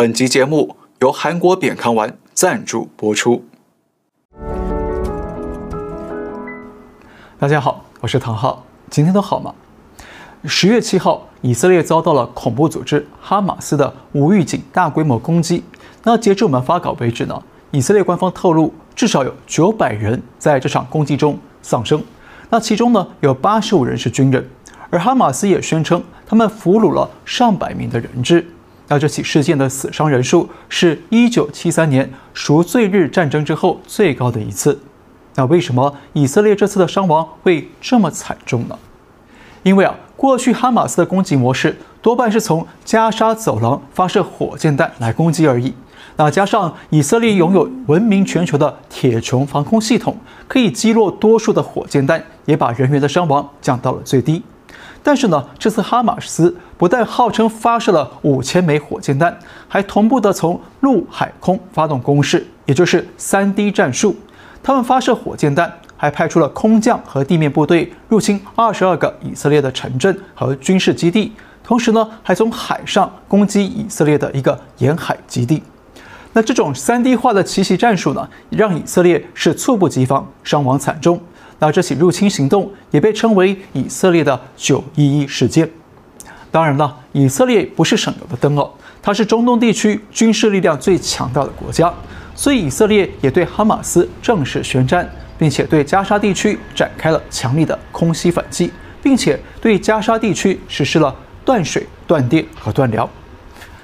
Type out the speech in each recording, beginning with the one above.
本集节目由韩国扁康丸赞助播出。大家好，我是唐浩，今天都好吗？十月七号，以色列遭到了恐怖组织哈马斯的无预警大规模攻击。那截至我们发稿为止呢，以色列官方透露，至少有九百人在这场攻击中丧生。那其中呢，有八十五人是军人，而哈马斯也宣称他们俘虏了上百名的人质。那这起事件的死伤人数是一九七三年赎罪日战争之后最高的一次。那为什么以色列这次的伤亡会这么惨重呢？因为啊，过去哈马斯的攻击模式多半是从加沙走廊发射火箭弹来攻击而已。那加上以色列拥有闻名全球的铁穹防空系统，可以击落多数的火箭弹，也把人员的伤亡降到了最低。但是呢，这次哈马斯不但号称发射了五千枚火箭弹，还同步的从陆海空发动攻势，也就是三 D 战术。他们发射火箭弹。还派出了空降和地面部队入侵二十二个以色列的城镇和军事基地，同时呢，还从海上攻击以色列的一个沿海基地。那这种三 D 化的奇袭战术呢，让以色列是猝不及防，伤亡惨重。那这起入侵行动也被称为以色列的“九一一事件”。当然了，以色列不是省油的灯哦，它是中东地区军事力量最强大的国家，所以以色列也对哈马斯正式宣战。并且对加沙地区展开了强力的空袭反击，并且对加沙地区实施了断水、断电和断粮。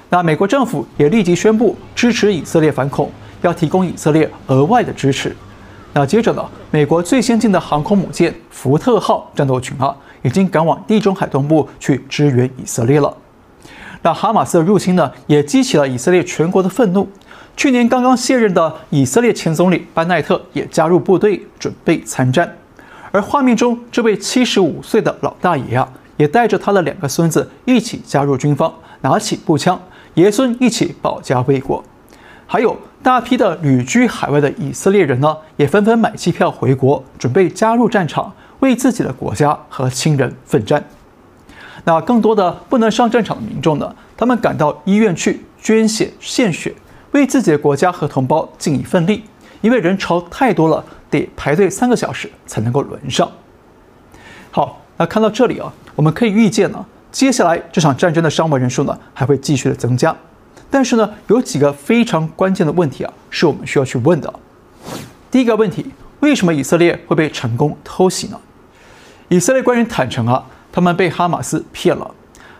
那美国政府也立即宣布支持以色列反恐，要提供以色列额外的支持。那接着呢，美国最先进的航空母舰福特号战斗群啊，已经赶往地中海东部去支援以色列了。那哈马斯的入侵呢，也激起了以色列全国的愤怒。去年刚刚卸任的以色列前总理班奈特也加入部队，准备参战。而画面中这位七十五岁的老大爷啊，也带着他的两个孙子一起加入军方，拿起步枪，爷孙一起保家卫国。还有大批的旅居海外的以色列人呢，也纷纷买机票回国，准备加入战场，为自己的国家和亲人奋战。那更多的不能上战场的民众呢，他们赶到医院去捐血献血。为自己的国家和同胞尽一份力，因为人潮太多了，得排队三个小时才能够轮上。好，那看到这里啊，我们可以预见呢，接下来这场战争的伤亡人数呢还会继续的增加。但是呢，有几个非常关键的问题啊，是我们需要去问的。第一个问题，为什么以色列会被成功偷袭呢？以色列官员坦诚啊，他们被哈马斯骗了，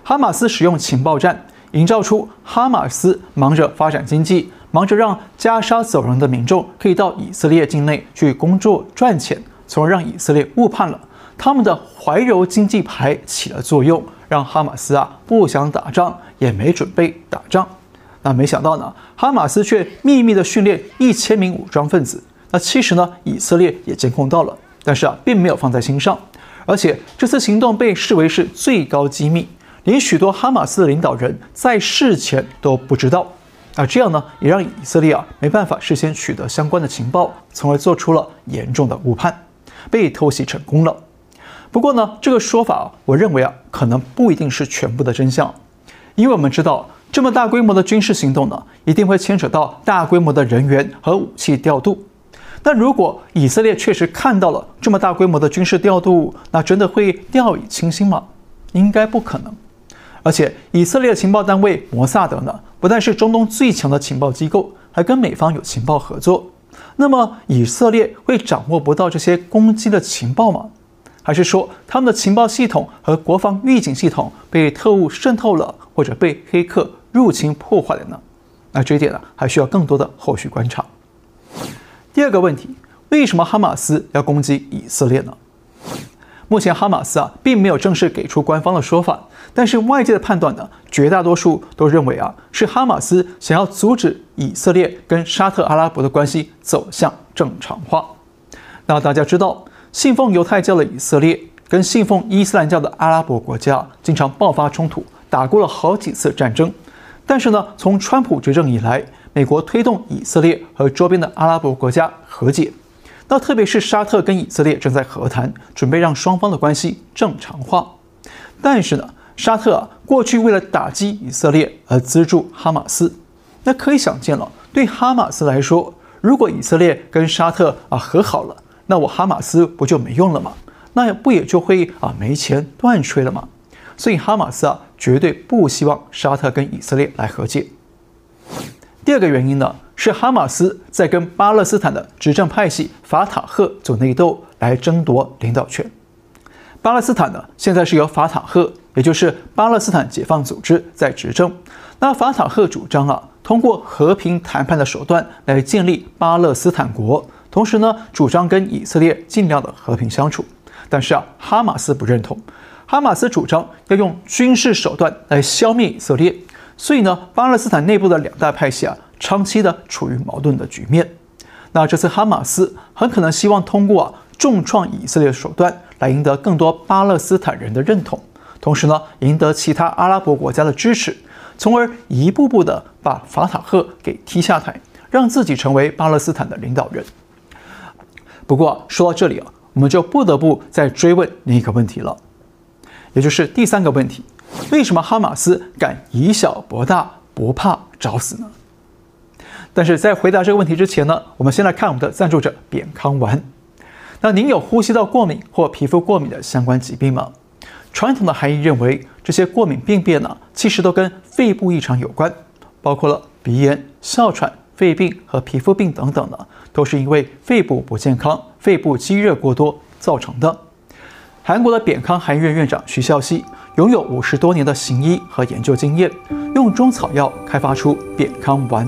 哈马斯使用情报战。营造出哈马斯忙着发展经济，忙着让加沙走廊的民众可以到以色列境内去工作赚钱，从而让以色列误判了他们的怀柔经济牌起了作用，让哈马斯啊不想打仗，也没准备打仗。那没想到呢，哈马斯却秘密的训练一千名武装分子。那其实呢，以色列也监控到了，但是啊，并没有放在心上，而且这次行动被视为是最高机密。连许多哈马斯的领导人在事前都不知道，啊，这样呢，也让以色列啊没办法事先取得相关的情报，从而做出了严重的误判，被偷袭成功了。不过呢，这个说法我认为啊，可能不一定是全部的真相，因为我们知道这么大规模的军事行动呢，一定会牵扯到大规模的人员和武器调度。但如果以色列确实看到了这么大规模的军事调度，那真的会掉以轻心吗？应该不可能。而且，以色列情报单位摩萨德呢，不但是中东最强的情报机构，还跟美方有情报合作。那么，以色列会掌握不到这些攻击的情报吗？还是说，他们的情报系统和国防预警系统被特务渗透了，或者被黑客入侵破坏了呢？那这一点呢，还需要更多的后续观察。第二个问题，为什么哈马斯要攻击以色列呢？目前哈马斯啊，并没有正式给出官方的说法，但是外界的判断呢，绝大多数都认为啊，是哈马斯想要阻止以色列跟沙特阿拉伯的关系走向正常化。那大家知道，信奉犹太教的以色列跟信奉伊斯兰教的阿拉伯国家经常爆发冲突，打过了好几次战争。但是呢，从川普执政以来，美国推动以色列和周边的阿拉伯国家和解。那特别是沙特跟以色列正在和谈，准备让双方的关系正常化。但是呢，沙特啊过去为了打击以色列而资助哈马斯，那可以想见了，对哈马斯来说，如果以色列跟沙特啊和好了，那我哈马斯不就没用了吗？那不也就会啊没钱断炊了吗？所以哈马斯啊绝对不希望沙特跟以色列来和解。第二个原因呢，是哈马斯在跟巴勒斯坦的执政派系法塔赫做内斗，来争夺领导权。巴勒斯坦呢，现在是由法塔赫，也就是巴勒斯坦解放组织在执政。那法塔赫主张啊，通过和平谈判的手段来建立巴勒斯坦国，同时呢，主张跟以色列尽量的和平相处。但是啊，哈马斯不认同，哈马斯主张要用军事手段来消灭以色列。所以呢，巴勒斯坦内部的两大派系啊，长期的处于矛盾的局面。那这次哈马斯很可能希望通过啊重创以色列手段来赢得更多巴勒斯坦人的认同，同时呢，赢得其他阿拉伯国家的支持，从而一步步的把法塔赫给踢下台，让自己成为巴勒斯坦的领导人。不过说到这里啊，我们就不得不再追问另一个问题了，也就是第三个问题。为什么哈马斯敢以小博大，不怕找死呢？但是在回答这个问题之前呢，我们先来看我们的赞助者扁康丸。那您有呼吸道过敏或皮肤过敏的相关疾病吗？传统的含义认为，这些过敏病变呢，其实都跟肺部异常有关，包括了鼻炎、哮喘、肺病和皮肤病等等的，都是因为肺部不健康、肺部积热过多造成的。韩国的扁康韩医院院长徐孝熙。拥有五十多年的行医和研究经验，用中草药开发出扁康丸。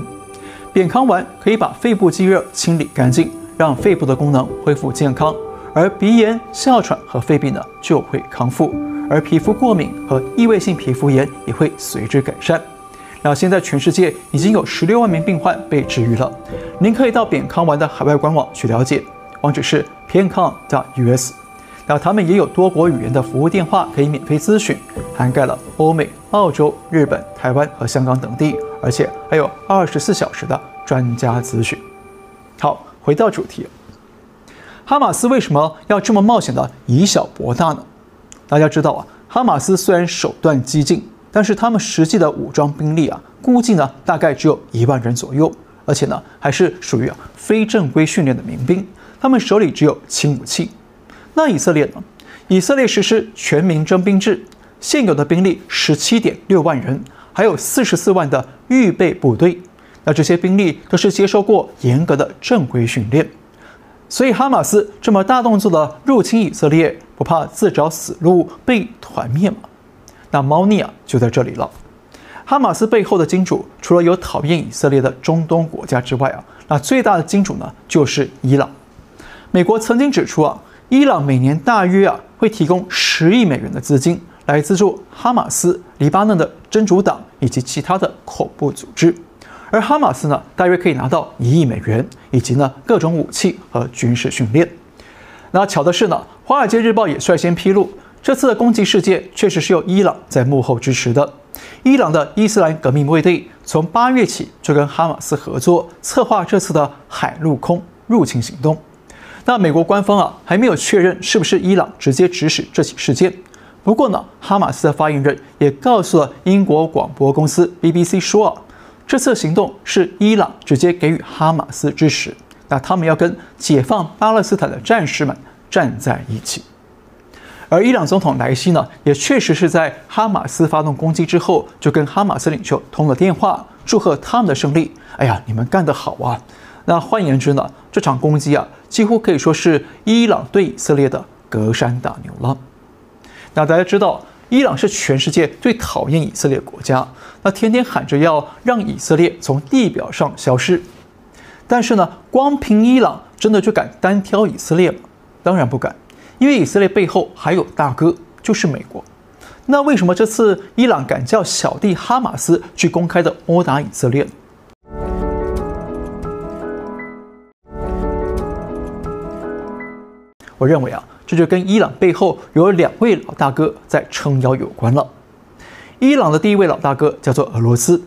扁康丸可以把肺部积热清理干净，让肺部的功能恢复健康，而鼻炎、哮喘和肺病呢就会康复，而皮肤过敏和异位性皮肤炎也会随之改善。那现在全世界已经有十六万名病患被治愈了。您可以到扁康丸的海外官网去了解，网址是那他们也有多国语言的服务电话可以免费咨询，涵盖了欧美、澳洲、日本、台湾和香港等地，而且还有二十四小时的专家咨询。好，回到主题，哈马斯为什么要这么冒险的以小博大呢？大家知道啊，哈马斯虽然手段激进，但是他们实际的武装兵力啊，估计呢大概只有一万人左右，而且呢还是属于啊非正规训练的民兵，他们手里只有轻武器。那以色列呢？以色列实施全民征兵制，现有的兵力十七点六万人，还有四十四万的预备部队。那这些兵力都是接受过严格的正规训练，所以哈马斯这么大动作的入侵以色列，不怕自找死路被团灭吗？那猫腻啊就在这里了。哈马斯背后的金主，除了有讨厌以色列的中东国家之外啊，那最大的金主呢就是伊朗。美国曾经指出啊。伊朗每年大约啊会提供十亿美元的资金来资助哈马斯、黎巴嫩的真主党以及其他的恐怖组织，而哈马斯呢大约可以拿到一亿美元以及呢各种武器和军事训练。那巧的是呢，《华尔街日报》也率先披露，这次的攻击事件确实是由伊朗在幕后支持的。伊朗的伊斯兰革命卫队从八月起就跟哈马斯合作，策划这次的海陆空入侵行动。那美国官方啊还没有确认是不是伊朗直接指使这起事件。不过呢，哈马斯的发言人也告诉了英国广播公司 BBC 说啊，这次行动是伊朗直接给予哈马斯支持。那他们要跟解放巴勒斯坦的战士们站在一起。而伊朗总统莱西呢，也确实是在哈马斯发动攻击之后，就跟哈马斯领袖通了电话，祝贺他们的胜利。哎呀，你们干得好啊！那换言之呢，这场攻击啊，几乎可以说是伊朗对以色列的隔山打牛了。那大家知道，伊朗是全世界最讨厌以色列国家，那天天喊着要让以色列从地表上消失。但是呢，光凭伊朗真的就敢单挑以色列吗？当然不敢，因为以色列背后还有大哥，就是美国。那为什么这次伊朗敢叫小弟哈马斯去公开的殴打以色列呢？我认为啊，这就跟伊朗背后有两位老大哥在撑腰有关了。伊朗的第一位老大哥叫做俄罗斯，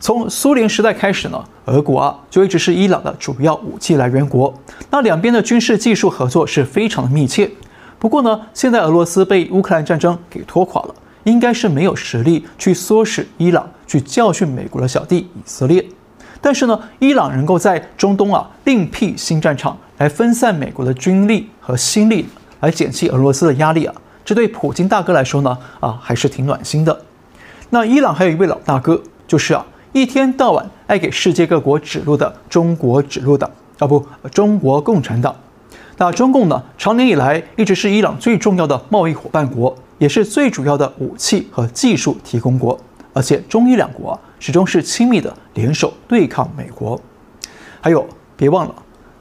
从苏联时代开始呢，俄国啊就一直是伊朗的主要武器来源国。那两边的军事技术合作是非常的密切。不过呢，现在俄罗斯被乌克兰战争给拖垮了，应该是没有实力去唆使伊朗去教训美国的小弟以色列。但是呢，伊朗能够在中东啊另辟新战场，来分散美国的军力和心力，来减轻俄罗斯的压力啊，这对普京大哥来说呢啊还是挺暖心的。那伊朗还有一位老大哥，就是啊一天到晚爱给世界各国指路的中国指路党啊不，中国共产党。那中共呢，长年以来一直是伊朗最重要的贸易伙伴国，也是最主要的武器和技术提供国，而且中伊两国啊始终是亲密的联手对抗美国。还有，别忘了，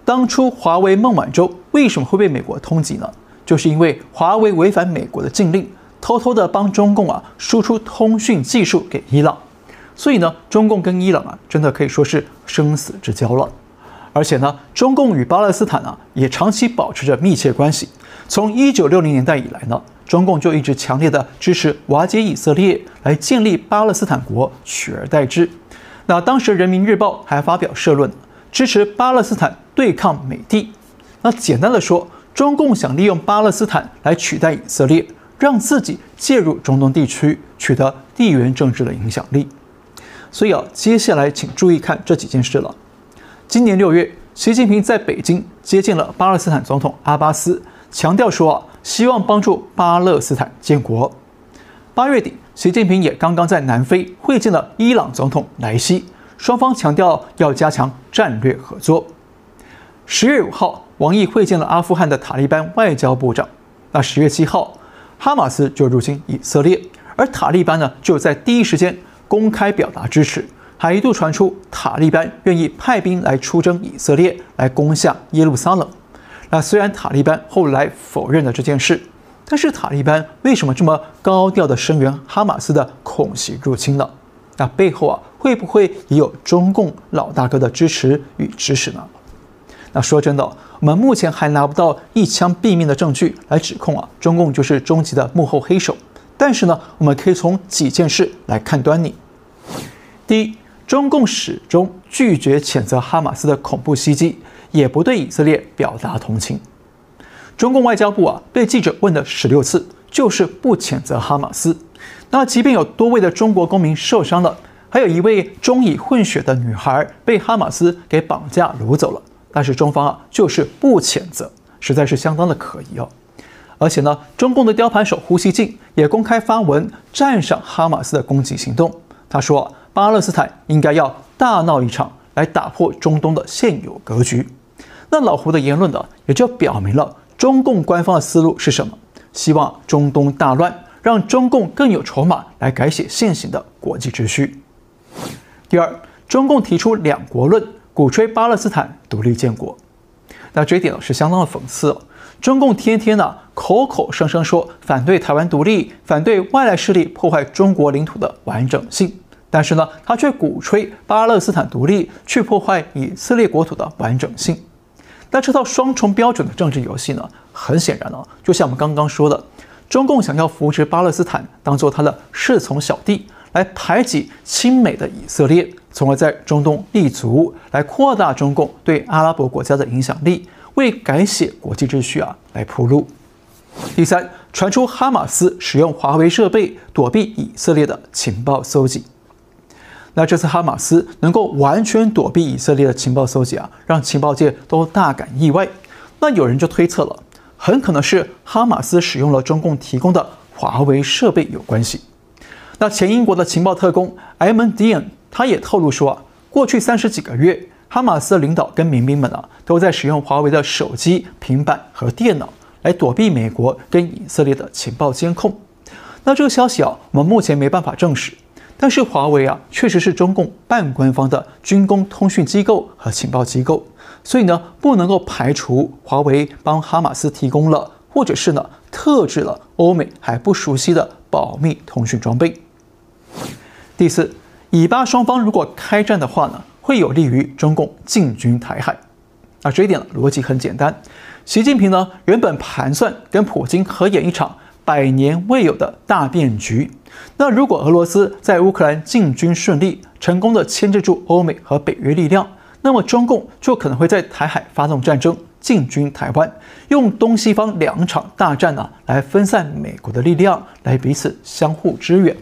当初华为孟晚舟为什么会被美国通缉呢？就是因为华为违反美国的禁令，偷偷的帮中共啊输出通讯技术给伊朗，所以呢，中共跟伊朗啊真的可以说是生死之交了。而且呢，中共与巴勒斯坦啊也长期保持着密切关系。从一九六零年代以来呢，中共就一直强烈的支持瓦解以色列，来建立巴勒斯坦国，取而代之。那当时《人民日报》还发表社论，支持巴勒斯坦对抗美帝。那简单的说，中共想利用巴勒斯坦来取代以色列，让自己介入中东地区，取得地缘政治的影响力。所以啊，接下来请注意看这几件事了。今年六月，习近平在北京接见了巴勒斯坦总统阿巴斯，强调说啊，希望帮助巴勒斯坦建国。八月底，习近平也刚刚在南非会见了伊朗总统莱西，双方强调要加强战略合作。十月五号，王毅会见了阿富汗的塔利班外交部长。那十月七号，哈马斯就入侵以色列，而塔利班呢，就在第一时间公开表达支持。还一度传出塔利班愿意派兵来出征以色列，来攻下耶路撒冷。那虽然塔利班后来否认了这件事，但是塔利班为什么这么高调的声援哈马斯的恐袭入侵呢？那背后啊，会不会也有中共老大哥的支持与指使呢？那说真的，我们目前还拿不到一枪毙命的证据来指控啊，中共就是终极的幕后黑手。但是呢，我们可以从几件事来看端倪。第一。中共始终拒绝谴责哈马斯的恐怖袭击，也不对以色列表达同情。中共外交部啊，被记者问了十六次，就是不谴责哈马斯。那即便有多位的中国公民受伤了，还有一位中以混血的女孩被哈马斯给绑架掳走了，但是中方啊，就是不谴责，实在是相当的可疑哦。而且呢，中共的雕盘手胡锡进也公开发文赞赏哈马斯的攻击行动，他说。巴勒斯坦应该要大闹一场，来打破中东的现有格局。那老胡的言论呢，也就表明了中共官方的思路是什么？希望中东大乱，让中共更有筹码来改写现行的国际秩序。第二，中共提出两国论，鼓吹巴勒斯坦独立建国。那这一点呢，是相当的讽刺哦。中共天天呢，口口声声说反对台湾独立，反对外来势力破坏中国领土的完整性。但是呢，他却鼓吹巴勒斯坦独立，去破坏以色列国土的完整性。那这套双重标准的政治游戏呢，很显然呢，就像我们刚刚说的，中共想要扶持巴勒斯坦，当做他的侍从小弟，来排挤亲美的以色列，从而在中东立足，来扩大中共对阿拉伯国家的影响力，为改写国际秩序啊来铺路。第三，传出哈马斯使用华为设备躲避以色列的情报搜集。那这次哈马斯能够完全躲避以色列的情报搜集啊，让情报界都大感意外。那有人就推测了，很可能是哈马斯使用了中共提供的华为设备有关系。那前英国的情报特工埃蒙·迪恩他也透露说，过去三十几个月，哈马斯的领导跟民兵们啊，都在使用华为的手机、平板和电脑来躲避美国跟以色列的情报监控。那这个消息啊，我们目前没办法证实。但是华为啊，确实是中共半官方的军工通讯机构和情报机构，所以呢，不能够排除华为帮哈马斯提供了，或者是呢，特制了欧美还不熟悉的保密通讯装备。第四，以巴双方如果开战的话呢，会有利于中共进军台海。那这一点呢逻辑很简单，习近平呢原本盘算跟普京合演一场。百年未有的大变局。那如果俄罗斯在乌克兰进军顺利，成功的牵制住欧美和北约力量，那么中共就可能会在台海发动战争，进军台湾，用东西方两场大战呢来分散美国的力量，来彼此相互支援。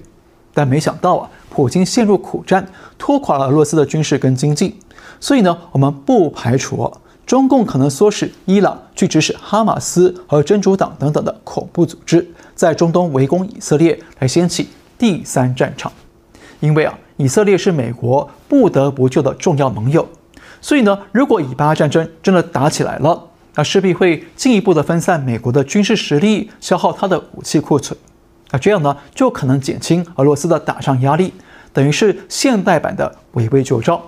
但没想到啊，普京陷入苦战，拖垮了俄罗斯的军事跟经济。所以呢，我们不排除中共可能唆使伊朗去指使哈马斯和真主党等等的恐怖组织，在中东围攻以色列，来掀起第三战场。因为啊，以色列是美国不得不救的重要盟友。所以呢，如果以巴战争真的打起来了，那势必会进一步的分散美国的军事实力，消耗它的武器库存。那这样呢，就可能减轻俄罗斯的打仗压力，等于是现代版的围魏救赵。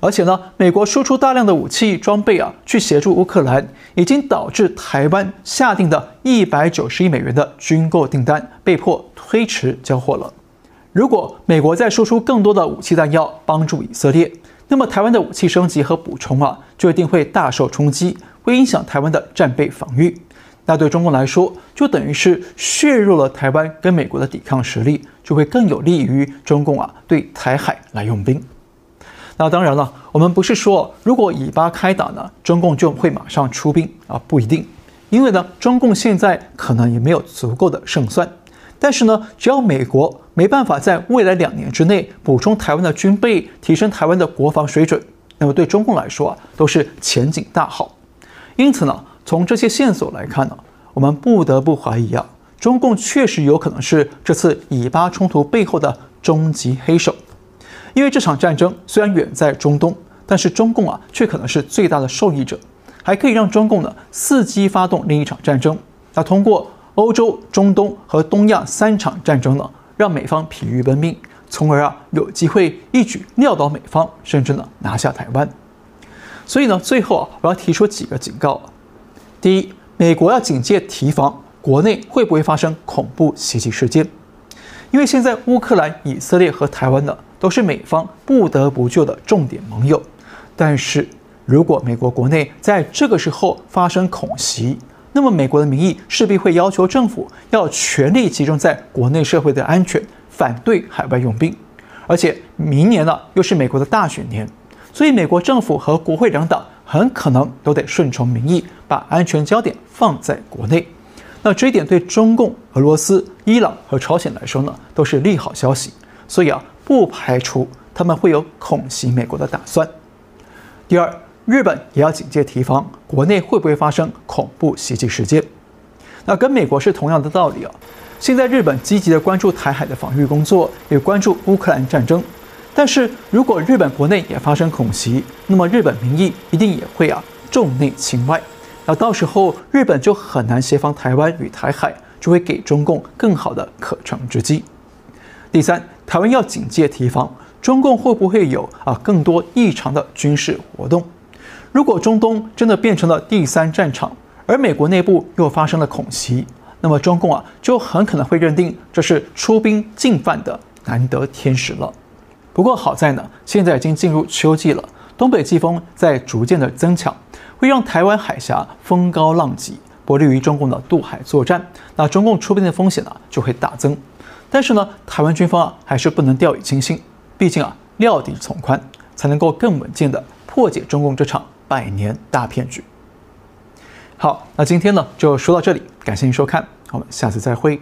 而且呢，美国输出大量的武器装备啊，去协助乌克兰，已经导致台湾下定的一百九十亿美元的军购订单被迫推迟交货了。如果美国再输出更多的武器弹药帮助以色列，那么台湾的武器升级和补充啊，就一定会大受冲击，会影响台湾的战备防御。那对中共来说，就等于是削弱了台湾跟美国的抵抗实力，就会更有利于中共啊对台海来用兵。那当然了，我们不是说如果以巴开打呢，中共就会马上出兵啊，不一定，因为呢，中共现在可能也没有足够的胜算。但是呢，只要美国没办法在未来两年之内补充台湾的军备，提升台湾的国防水准，那么对中共来说啊，都是前景大好。因此呢，从这些线索来看呢，我们不得不怀疑啊，中共确实有可能是这次以巴冲突背后的终极黑手。因为这场战争虽然远在中东，但是中共啊，却可能是最大的受益者，还可以让中共呢伺机发动另一场战争。那通过。欧洲、中东和东亚三场战争呢，让美方疲于奔命，从而啊有机会一举撂倒美方，甚至呢拿下台湾。所以呢，最后啊，我要提出几个警告：第一，美国要警戒提防国内会不会发生恐怖袭击事件，因为现在乌克兰、以色列和台湾呢都是美方不得不救的重点盟友。但是如果美国国内在这个时候发生恐袭，那么，美国的民意势必会要求政府要全力集中在国内社会的安全，反对海外用兵。而且，明年呢又是美国的大选年，所以美国政府和国会两党很可能都得顺从民意，把安全焦点放在国内。那这一点对中共、俄罗斯、伊朗和朝鲜来说呢，都是利好消息。所以啊，不排除他们会有恐袭美国的打算。第二。日本也要警戒提防国内会不会发生恐怖袭击事件，那跟美国是同样的道理啊。现在日本积极的关注台海的防御工作，也关注乌克兰战争。但是如果日本国内也发生恐袭，那么日本民意一定也会啊重内轻外。那到时候日本就很难协防台湾与台海，就会给中共更好的可乘之机。第三，台湾要警戒提防中共会不会有啊更多异常的军事活动。如果中东真的变成了第三战场，而美国内部又发生了恐袭，那么中共啊就很可能会认定这是出兵进犯的难得天时了。不过好在呢，现在已经进入秋季了，东北季风在逐渐的增强，会让台湾海峡风高浪急，不利于中共的渡海作战。那中共出兵的风险呢就会大增。但是呢，台湾军方啊还是不能掉以轻心，毕竟啊料敌从宽，才能够更稳健的破解中共这场。百年大骗局。好，那今天呢就说到这里，感谢您收看，我们下次再会。